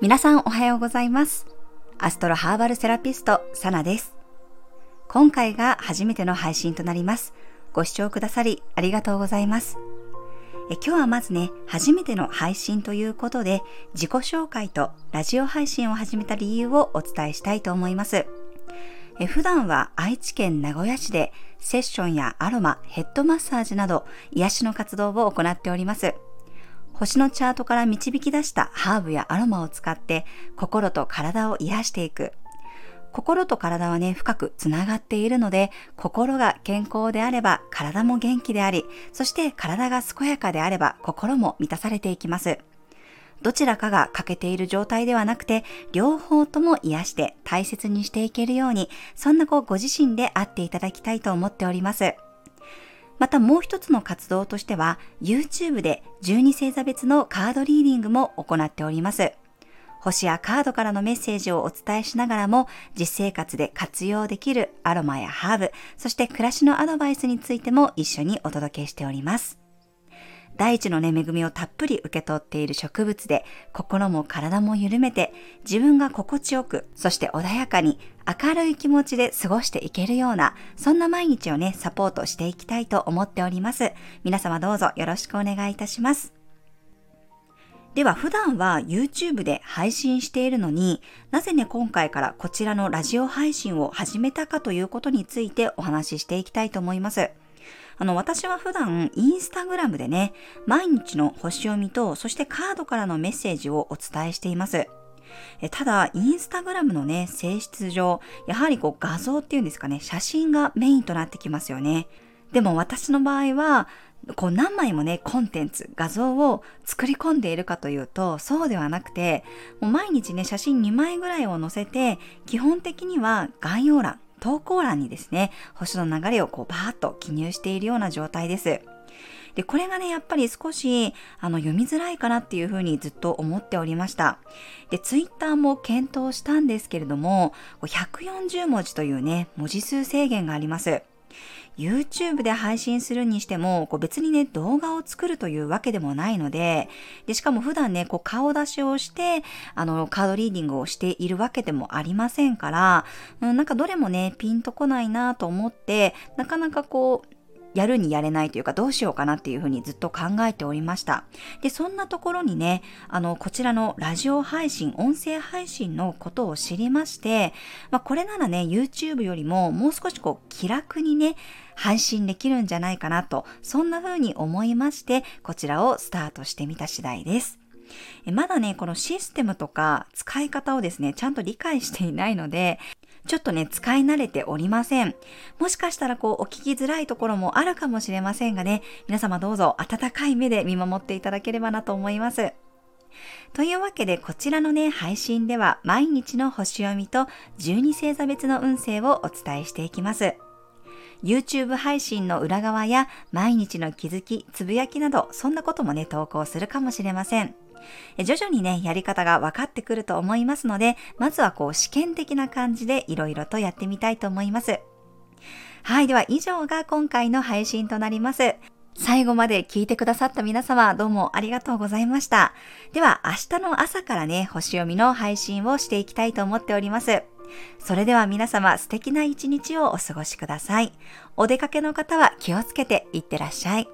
皆さんおはようございます。アストロハーバルセラピスト、サナです。今回が初めての配信となります。ご視聴くださりありがとうございます。え今日はまずね、初めての配信ということで、自己紹介とラジオ配信を始めた理由をお伝えしたいと思います。え普段は愛知県名古屋市でセッションやアロマ、ヘッドマッサージなど癒しの活動を行っております。星のチャートから導き出したハーブやアロマを使って心と体を癒していく。心と体はね、深くつながっているので、心が健康であれば体も元気であり、そして体が健やかであれば心も満たされていきます。どちらかが欠けている状態ではなくて、両方とも癒して大切にしていけるように、そんなこうご自身であっていただきたいと思っております。またもう一つの活動としては、YouTube で12星座別のカードリーディングも行っております。星やカードからのメッセージをお伝えしながらも、実生活で活用できるアロマやハーブ、そして暮らしのアドバイスについても一緒にお届けしております。大地のね、恵みをたっぷり受け取っている植物で、心も体も緩めて、自分が心地よく、そして穏やかに、明るい気持ちで過ごしていけるような、そんな毎日をね、サポートしていきたいと思っております。皆様どうぞよろしくお願いいたします。では普段は YouTube で配信しているのになぜね今回からこちらのラジオ配信を始めたかということについてお話ししていきたいと思います。あの、私は普段、インスタグラムでね、毎日の星読みと、そしてカードからのメッセージをお伝えしています。えただ、インスタグラムのね、性質上、やはりこう画像っていうんですかね、写真がメインとなってきますよね。でも私の場合は、こう何枚もね、コンテンツ、画像を作り込んでいるかというと、そうではなくて、もう毎日ね、写真2枚ぐらいを載せて、基本的には概要欄、投稿欄にですね、星の流れをこうバーッと記入しているような状態です。で、これがね、やっぱり少し、あの、読みづらいかなっていうふうにずっと思っておりました。で、ツイッターも検討したんですけれども、140文字というね、文字数制限があります。YouTube で配信するにしても、こう別にね、動画を作るというわけでもないので、で、しかも普段ね、こう顔出しをして、あの、カードリーディングをしているわけでもありませんから、うん、なんかどれもね、ピンとこないなと思って、なかなかこう、やるにやれないというかどうしようかなっていうふうにずっと考えておりました。で、そんなところにね、あの、こちらのラジオ配信、音声配信のことを知りまして、まあ、これならね、YouTube よりももう少しこう気楽にね、配信できるんじゃないかなと、そんな風に思いまして、こちらをスタートしてみた次第です。まだね、このシステムとか使い方をですね、ちゃんと理解していないので、ちょっとね、使い慣れておりません。もしかしたらこう、お聞きづらいところもあるかもしれませんがね、皆様どうぞ温かい目で見守っていただければなと思います。というわけでこちらのね、配信では毎日の星読みと十二星座別の運勢をお伝えしていきます。YouTube 配信の裏側や毎日の気づき、つぶやきなど、そんなこともね、投稿するかもしれません。徐々にね、やり方が分かってくると思いますので、まずはこう試験的な感じでいろいろとやってみたいと思います。はい、では以上が今回の配信となります。最後まで聞いてくださった皆様どうもありがとうございました。では明日の朝からね、星読みの配信をしていきたいと思っております。それでは皆様素敵な一日をお過ごしください。お出かけの方は気をつけていってらっしゃい。